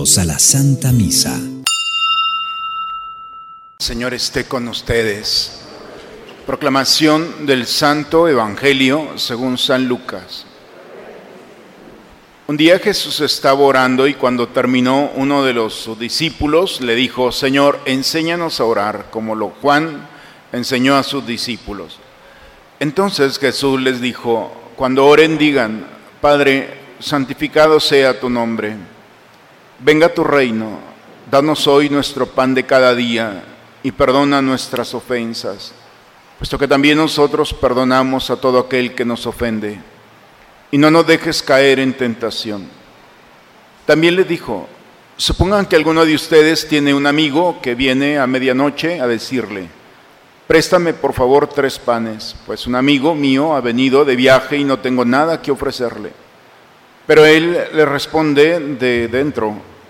A la Santa Misa. Señor esté con ustedes. Proclamación del Santo Evangelio según San Lucas. Un día Jesús estaba orando y cuando terminó uno de los discípulos le dijo, Señor, enséñanos a orar como lo Juan enseñó a sus discípulos. Entonces Jesús les dijo, cuando oren digan, Padre, santificado sea tu nombre, venga tu reino, danos hoy nuestro pan de cada día y perdona nuestras ofensas, puesto que también nosotros perdonamos a todo aquel que nos ofende. Y no nos dejes caer en tentación. También le dijo, supongan que alguno de ustedes tiene un amigo que viene a medianoche a decirle, préstame por favor tres panes, pues un amigo mío ha venido de viaje y no tengo nada que ofrecerle. Pero él le responde de dentro,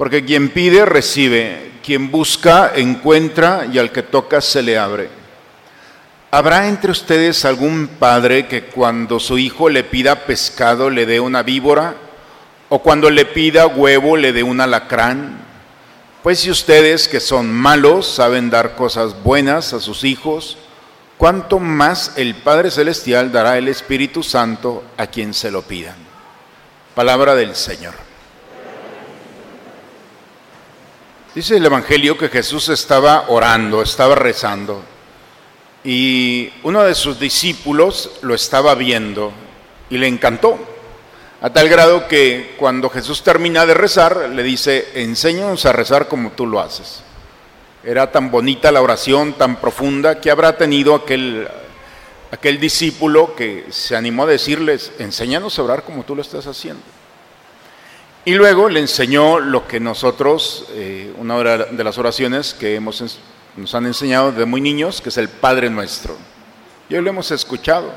Porque quien pide, recibe, quien busca, encuentra y al que toca se le abre. ¿Habrá entre ustedes algún padre que cuando su hijo le pida pescado le dé una víbora? ¿O cuando le pida huevo le dé un alacrán? Pues si ustedes que son malos saben dar cosas buenas a sus hijos, ¿cuánto más el Padre Celestial dará el Espíritu Santo a quien se lo pidan? Palabra del Señor. Dice el Evangelio que Jesús estaba orando, estaba rezando, y uno de sus discípulos lo estaba viendo y le encantó, a tal grado que cuando Jesús termina de rezar, le dice, enséñanos a rezar como tú lo haces. Era tan bonita la oración, tan profunda, que habrá tenido aquel, aquel discípulo que se animó a decirles, enséñanos a orar como tú lo estás haciendo. Y luego le enseñó lo que nosotros, eh, una de las oraciones que hemos, nos han enseñado desde muy niños, que es el Padre Nuestro. Y hoy lo hemos escuchado.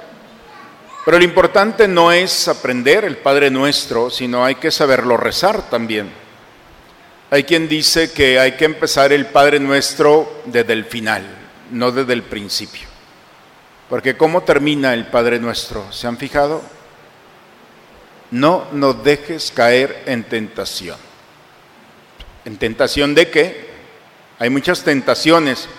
Pero lo importante no es aprender el Padre Nuestro, sino hay que saberlo rezar también. Hay quien dice que hay que empezar el Padre Nuestro desde el final, no desde el principio. Porque ¿cómo termina el Padre Nuestro? ¿Se han fijado? No nos dejes caer en tentación. ¿En tentación de qué? Hay muchas tentaciones,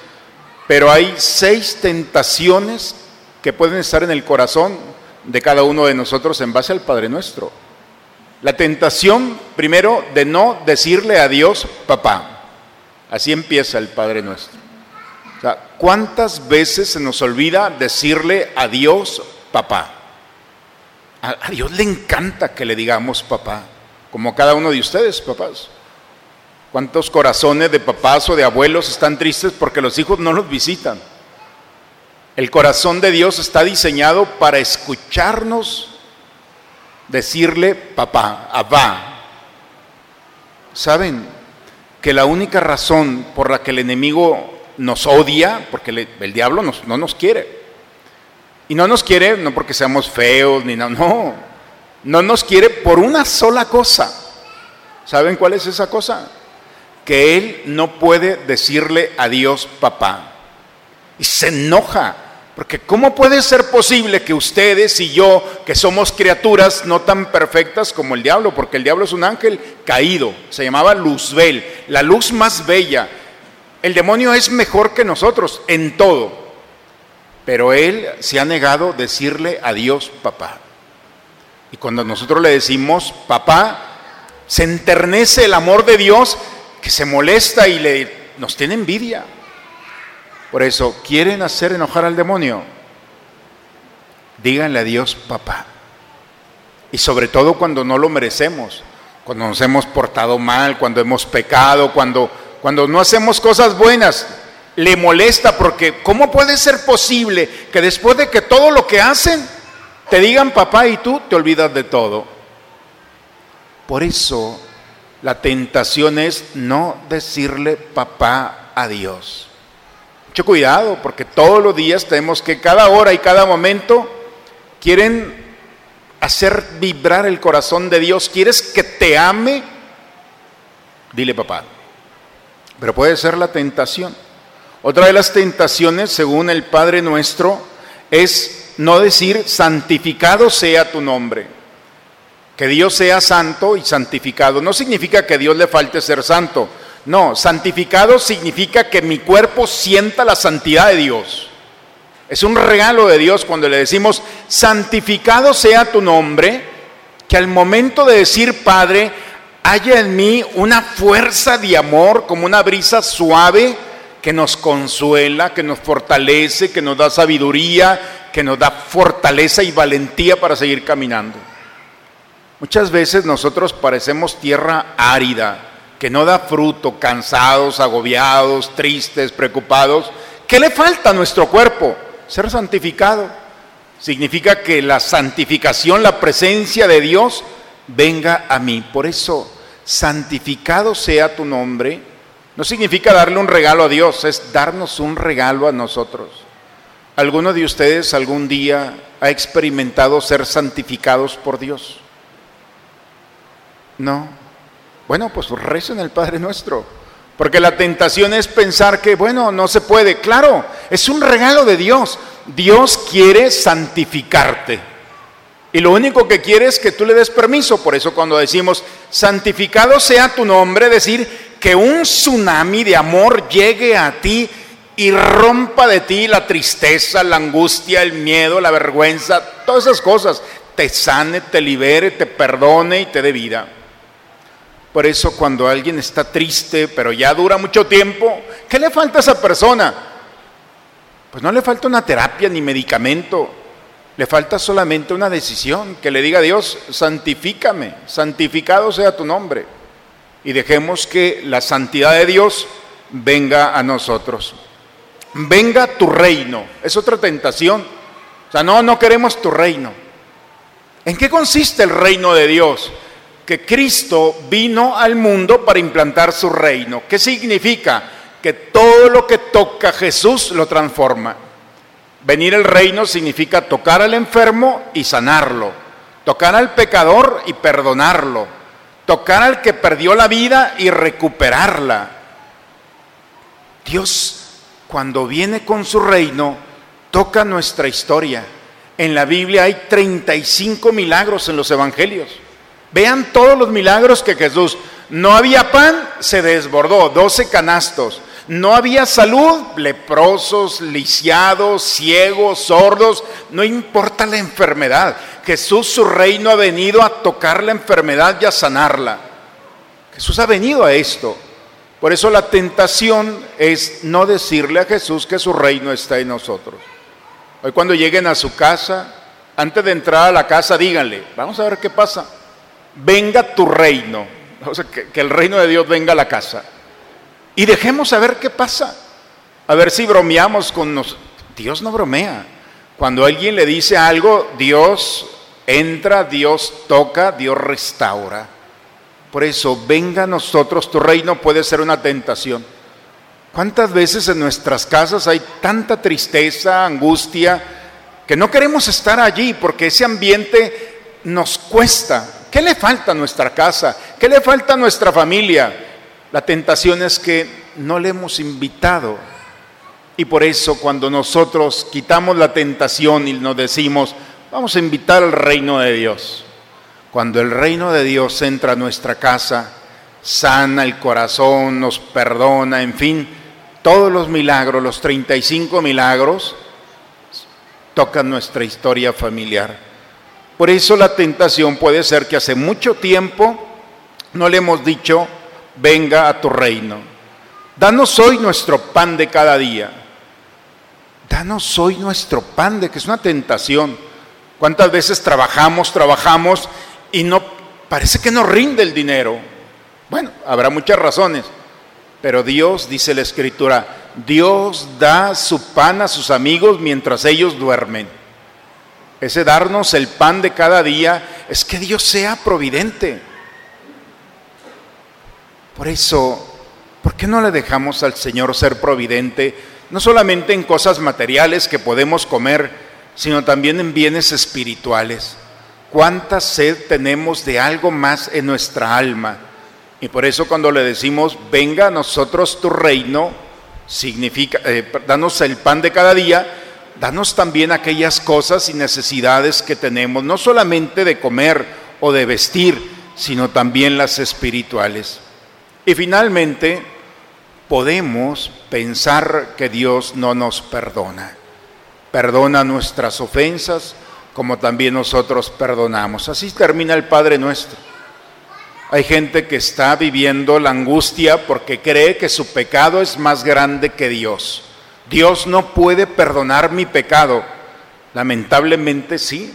pero hay seis tentaciones que pueden estar en el corazón de cada uno de nosotros en base al Padre Nuestro. La tentación, primero, de no decirle a Dios, papá. Así empieza el Padre Nuestro. ¿cuántas veces se nos olvida decirle a Dios, papá? A, Dios le encanta que le digamos papá, como cada uno de ustedes, papás. ¿Cuántos corazones de papás o de abuelos están tristes porque los hijos no los visitan? El corazón de Dios está diseñado para escucharnos decirle papá, abba. ¿Saben que la única razón por la que el enemigo nos odia, porque el diablo no nos quiere, y no nos quiere, no porque seamos feos, ni nada, no. No nos quiere por una sola cosa. ¿Saben cuál es esa cosa? Que Él no puede decirle a Dios papá. Y se enoja. Porque ¿cómo puede ser posible que ustedes y yo, que somos criaturas no tan perfectas como el diablo, porque el diablo es un ángel caído, se llamaba Luzbel, la luz más bella. El demonio es mejor que nosotros en todo. Pero él se ha negado decirle a Dios papá. Y cuando nosotros le decimos papá, se enternece el amor de Dios que se molesta y le, nos tiene envidia. Por eso, ¿quieren hacer enojar al demonio? Díganle a Dios papá. Y sobre todo cuando no lo merecemos, cuando nos hemos portado mal, cuando hemos pecado, cuando, cuando no hacemos cosas buenas, le molesta porque ¿cómo puede ser posible que después de que todo lo que hacen te digan papá y tú te olvidas de todo? Por eso La tentación es no decirle papá a Dios. Mucho cuidado, porque todos los días tenemos que cada hora y cada momento quieren hacer vibrar el corazón de Dios. ¿Quieres que te ame? Dile papá. Pero puede ser la tentación. Otra de las tentaciones, según el Padre nuestro, es no decir santificado sea tu nombre. Que Dios sea santo y santificado. No significa que Dios le falte ser santo. No, santificado significa que mi cuerpo sienta la santidad de Dios. Es un regalo de Dios cuando le decimos, santificado sea tu nombre, que al momento de decir Padre, haya en mí una fuerza de amor como una brisa suave que nos consuela, que nos fortalece, que nos da sabiduría, que nos da fortaleza y valentía para seguir caminando. Muchas veces nosotros parecemos tierra árida, que no da fruto, cansados, agobiados, tristes, preocupados. ¿Qué le falta a nuestro cuerpo? Ser santificado. Significa que la santificación, la presencia de Dios, venga a mí. Por eso, santificado sea tu nombre, no significa darle un regalo a Dios, es darnos un regalo a nosotros. ¿Alguno de ustedes algún día ha experimentado ser santificados por Dios? No. Bueno, pues en el Padre nuestro. Porque la tentación es pensar que, bueno, no se puede. Claro, es un regalo de Dios. Dios quiere santificarte. Y lo único que quiere es que tú le des permiso. Por eso cuando decimos, santificado sea tu nombre, decir que un tsunami de amor llegue a ti y rompa de ti la tristeza, la angustia, el miedo, la vergüenza, todas esas cosas. Te sane, te libere, te perdone y te dé vida. Por eso cuando alguien está triste, pero ya dura mucho tiempo, ¿qué le falta a esa persona? Pues no le falta una terapia ni medicamento, le falta solamente una decisión, que le diga a Dios, santifícame, santificado sea tu nombre. Y dejemos que la santidad de Dios venga a nosotros. Venga tu reino, es otra tentación. O sea, no, no queremos tu reino. ¿En qué consiste el reino de Dios? que Cristo vino al mundo para implantar su reino. ¿Qué significa? Que todo lo que toca Jesús lo transforma. Venir al reino significa tocar al enfermo y sanarlo, tocar al pecador y perdonarlo, tocar al que perdió la vida y recuperarla. Dios, cuando viene con su reino, toca nuestra historia. En la Biblia hay 35 milagros en los evangelios. Vean todos los milagros que Jesús. No había pan, se desbordó, 12 canastos. No había salud, leprosos, lisiados, ciegos, sordos, no importa la enfermedad. Jesús, su reino, ha venido a tocar la enfermedad y a sanarla. Jesús ha venido a esto. Por eso la tentación es no decirle a Jesús que su reino está en nosotros. Hoy cuando lleguen a su casa, antes de entrar a la casa, díganle, vamos a ver qué pasa venga tu reino, que, el reino de Dios venga a la casa. Y dejemos a ver qué pasa, a ver si bromeamos con nosotros. Dios no bromea. Cuando alguien le dice algo, Dios entra, Dios toca, Dios restaura. Por eso, venga a nosotros, tu reino puede ser una tentación. ¿Cuántas veces en nuestras casas hay tanta tristeza, angustia, que no queremos estar allí porque ese ambiente nos cuesta, ¿Qué le falta a nuestra casa? ¿Qué le falta a nuestra familia? La tentación es que no le hemos invitado. Y por eso cuando nosotros quitamos la tentación y nos decimos, vamos a invitar al reino de Dios. Cuando el reino de Dios entra a nuestra casa, sana el corazón, nos perdona, en fin, todos los milagros, los 35 milagros, tocan nuestra historia familiar. Por eso la tentación puede ser que hace mucho tiempo no le hemos dicho, venga a tu reino. Danos hoy nuestro pan de cada día. Danos hoy nuestro pan de que es una tentación. ¿Cuántas veces trabajamos, trabajamos y no parece que no rinde el dinero? Bueno, habrá muchas razones, pero Dios, dice la escritura, Dios da su pan a sus amigos mientras ellos duermen ese darnos el pan de cada día, es que Dios sea providente. Por eso, ¿por qué no le dejamos al Señor ser providente, no solamente en cosas materiales que podemos comer, sino también en bienes espirituales? ¿Cuánta sed tenemos de algo más en nuestra alma? Y por eso cuando le decimos, venga a nosotros tu reino, significa, eh, danos el pan de cada día, danos también aquellas cosas y necesidades que tenemos, no solamente de comer o de vestir, sino también las espirituales. Y finalmente, podemos pensar que Dios no nos perdona. Perdona nuestras ofensas como también nosotros perdonamos. Así termina el Padre nuestro. Hay gente que está viviendo la angustia porque cree que su pecado es más grande que Dios. Dios no puede perdonar mi pecado. Lamentablemente sí.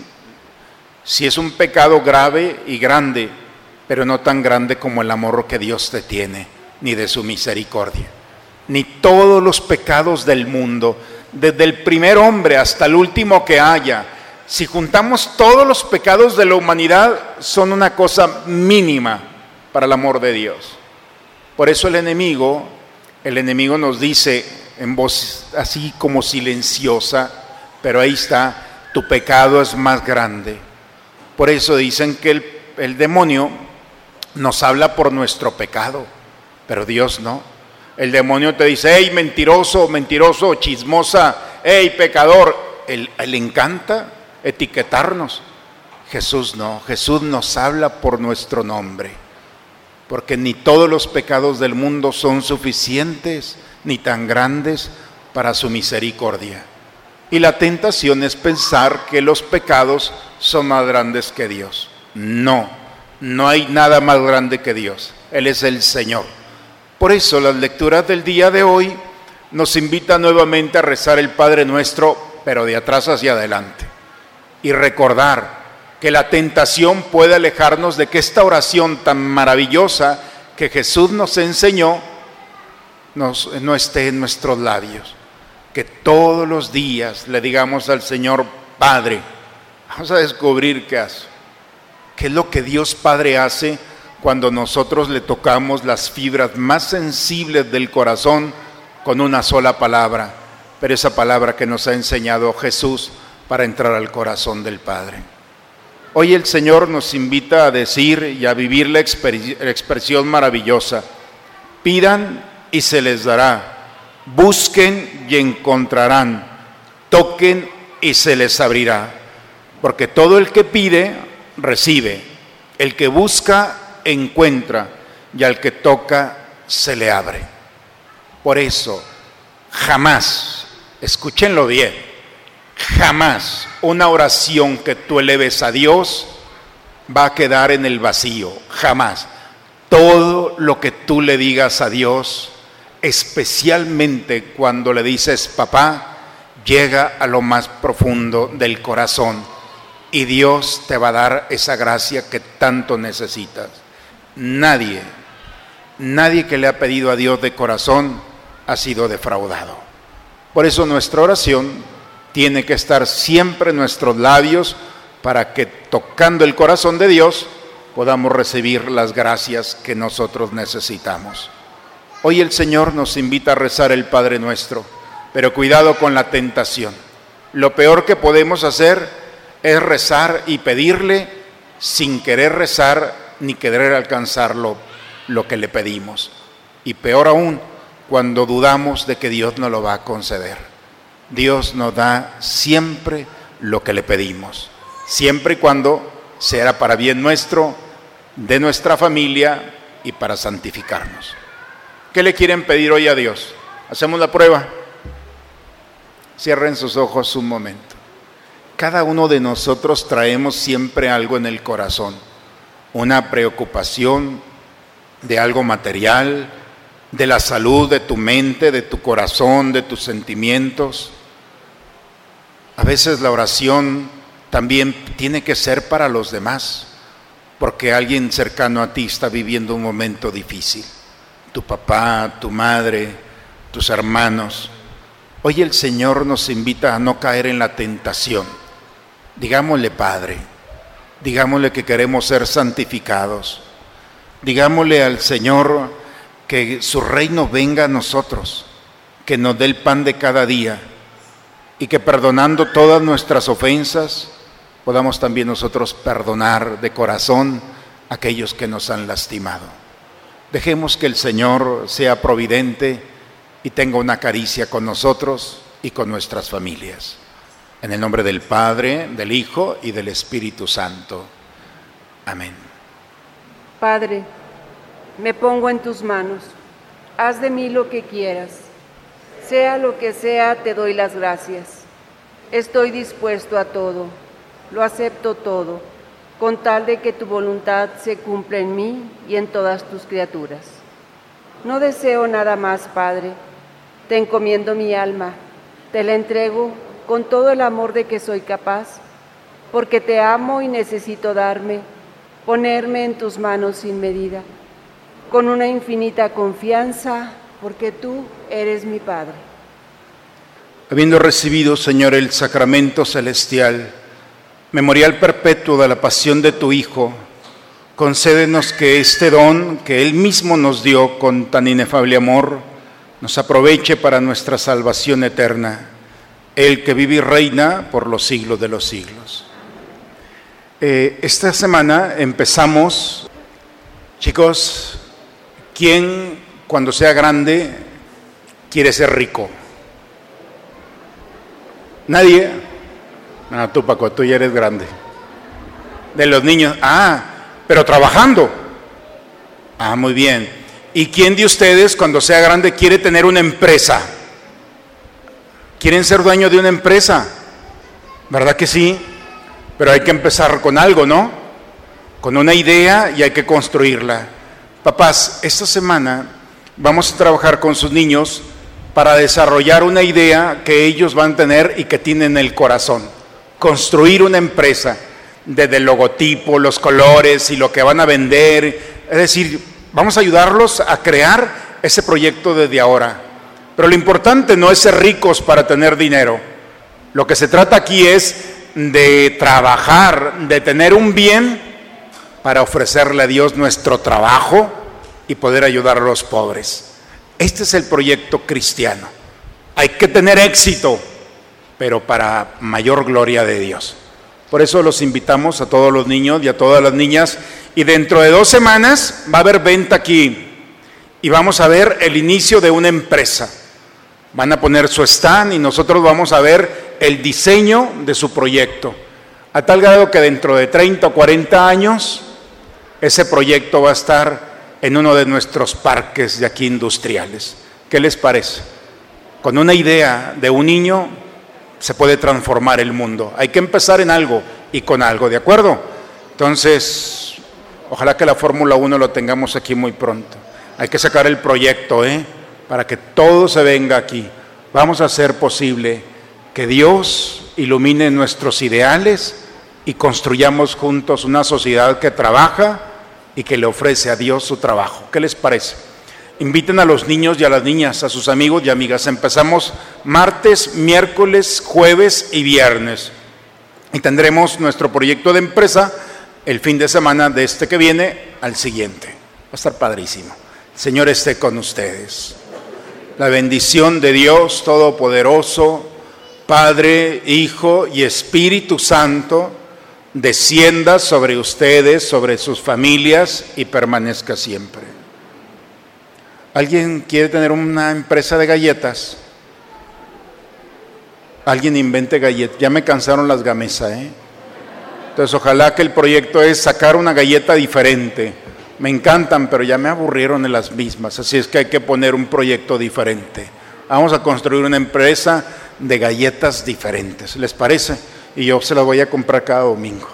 Si es un pecado grave y grande, pero no tan grande como el amor que Dios te tiene, ni de su misericordia. Ni todos los pecados del mundo, desde el primer hombre hasta el último que haya, si juntamos todos los pecados de la humanidad, son una cosa mínima para el amor de Dios. Por eso el enemigo, el enemigo nos dice en voz así como silenciosa, pero ahí está, tu pecado es más grande. Por eso dicen que el, el demonio nos habla por nuestro pecado, pero Dios no. El demonio te dice, hey, mentiroso, mentiroso, chismosa, hey, pecador. Él, él encanta etiquetarnos. Jesús no, Jesús nos habla por nuestro nombre, porque ni todos los pecados del mundo son suficientes ni tan grandes para su misericordia. Y la tentación es pensar que los pecados son más grandes que Dios. No, no hay nada más grande que Dios. Él es el Señor. Por eso las lecturas del día de hoy nos invitan nuevamente a rezar el Padre nuestro, pero de atrás hacia adelante y recordar que la tentación puede alejarnos de que esta oración tan maravillosa que Jesús nos enseñó no esté en nuestros labios. Que todos los días le digamos al Señor, Padre, vamos a descubrir qué hace. ¿Qué es lo que Dios Padre hace cuando nosotros le tocamos las fibras más sensibles del corazón con una sola palabra? Pero esa palabra que nos ha enseñado Jesús para entrar al corazón del Padre. Hoy el Señor nos invita a decir y a vivir la, expresión maravillosa. Pidan y se les dará. Busquen y encontrarán. Toquen y se les abrirá. Porque todo el que pide, recibe. El que busca, encuentra. Y al que toca, se le abre. Por eso, jamás, escúchenlo bien, Jamás una oración que tú eleves a Dios va a quedar en el vacío, jamás. Todo lo que tú le digas a Dios, especialmente cuando le dices papá, llega a lo más profundo del corazón y Dios te va a dar esa gracia que tanto necesitas. Nadie, nadie que le ha pedido a Dios de corazón ha sido defraudado. Por eso nuestra oración tiene que estar siempre en nuestros labios para que tocando el corazón de Dios podamos recibir las gracias que nosotros necesitamos. Hoy el Señor nos invita a rezar el Padre nuestro, pero cuidado con la tentación. Lo peor que podemos hacer es rezar y pedirle sin querer rezar ni querer alcanzar lo, que le pedimos. Y peor aún, cuando dudamos de que Dios nos lo va a conceder. Dios nos da siempre lo que le pedimos, siempre y cuando sea para bien nuestro, de nuestra familia y para santificarnos. ¿Qué le quieren pedir hoy a Dios? Hacemos la prueba. Cierren sus ojos un momento. Cada uno de nosotros traemos siempre algo en el corazón, una preocupación de algo material, de la salud de tu mente, de tu corazón, de tus sentimientos a veces la oración también tiene que ser para los demás, porque alguien cercano a ti está viviendo un momento difícil. Tu papá, tu madre, tus hermanos. Hoy el Señor nos invita a no caer en la tentación. Digámosle, Padre, digámosle que queremos ser santificados. Digámosle al Señor que su reino venga a nosotros, que nos dé el pan de cada día y que perdonando todas nuestras ofensas podamos también nosotros perdonar de corazón a aquellos que nos han lastimado. Dejemos que el Señor sea providente y tenga una caricia con nosotros y con nuestras familias. En el nombre del Padre, del Hijo y del Espíritu Santo. Amén. Padre, me pongo en tus manos. Haz de mí lo que quieras. Sea lo que sea, te doy las gracias. Estoy dispuesto a todo. Lo acepto todo, con tal de que tu voluntad se cumpla en mí y en todas tus criaturas. No deseo nada más, Padre. Te encomiendo mi alma. Te la entrego con todo el amor de que soy capaz, porque te amo y necesito darme, ponerme en tus manos sin medida, con una infinita confianza, porque tú eres mi Padre. Habiendo recibido, Señor, el sacramento celestial, memorial perpetuo de la pasión de tu Hijo, concédenos que este don que Él mismo nos dio con tan inefable amor, nos aproveche para nuestra salvación eterna el que vive y reina por los siglos de los siglos. Eh, esta semana empezamos, chicos, ¿quién cuando sea grande quiere ser rico? Nadie. Ah, tú Paco, tú ya eres grande. De los niños, ah, pero trabajando. Ah, muy bien. ¿Y quién de ustedes cuando sea grande quiere tener una empresa? Quieren ser dueño de una empresa, ¿verdad que sí? Pero hay que empezar con algo, ¿no? Con una idea y hay que construirla. Papás, esta semana vamos a trabajar con sus niños para desarrollar una idea que ellos van a tener y que tienen en el corazón. Construir una empresa, desde el logotipo, los colores y lo que van a vender. Es decir, vamos a ayudarlos a crear ese proyecto desde ahora. Pero lo importante no es ser ricos para tener dinero. Lo que se trata aquí es de trabajar, de tener un bien para ofrecerle a Dios nuestro trabajo y poder ayudar a los pobres. Este es el proyecto cristiano. Hay que tener éxito, pero para mayor gloria de Dios. Por eso los invitamos a todos los niños y a todas las niñas. Y dentro de dos semanas va a haber venta aquí. Y vamos a ver el inicio de una empresa. Van a poner su stand y nosotros vamos a ver el diseño de su proyecto. A tal grado que dentro de 30 o 40 años ese proyecto va a estar en uno de nuestros parques de aquí industriales. ¿Qué les parece? Con una idea de un niño se puede transformar el mundo. Hay que empezar en algo y con algo, ¿de acuerdo? Entonces, ojalá que la Fórmula 1 lo tengamos aquí muy pronto. Hay que sacar el proyecto, ¿eh? Para que todo se venga aquí. Vamos a hacer posible que Dios ilumine nuestros ideales y construyamos juntos una sociedad que trabaja y que le ofrece a Dios su trabajo. ¿Qué les parece? Inviten a los niños y a las niñas, a sus amigos y amigas. Empezamos martes, miércoles, jueves y viernes. Y tendremos nuestro proyecto de empresa el fin de semana de este que viene al siguiente. Va a estar padrísimo. Señor esté con ustedes la bendición de Dios Todopoderoso, Padre, Hijo y Espíritu Santo, descienda sobre ustedes, sobre sus familias y permanezca siempre. ¿Alguien quiere tener una empresa de galletas? Alguien invente galletas. Ya me cansaron las gamesas, ¿eh? Entonces ojalá que el proyecto es sacar una galleta diferente me encantan, pero ya me aburrieron en las mismas, así es que hay que poner un proyecto diferente. Vamos a construir una empresa de galletas diferentes, ¿les parece? Y yo se las voy a comprar cada domingo.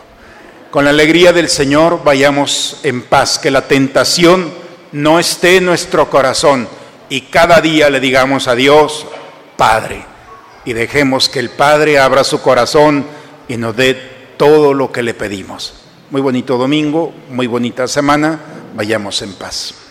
Con la alegría del Señor vayamos en paz, que la tentación no esté en nuestro corazón y cada día le digamos a Dios, Padre, y dejemos que el Padre abra su corazón y nos dé todo lo que le pedimos. Muy bonito domingo, muy bonita semana, vayamos en paz.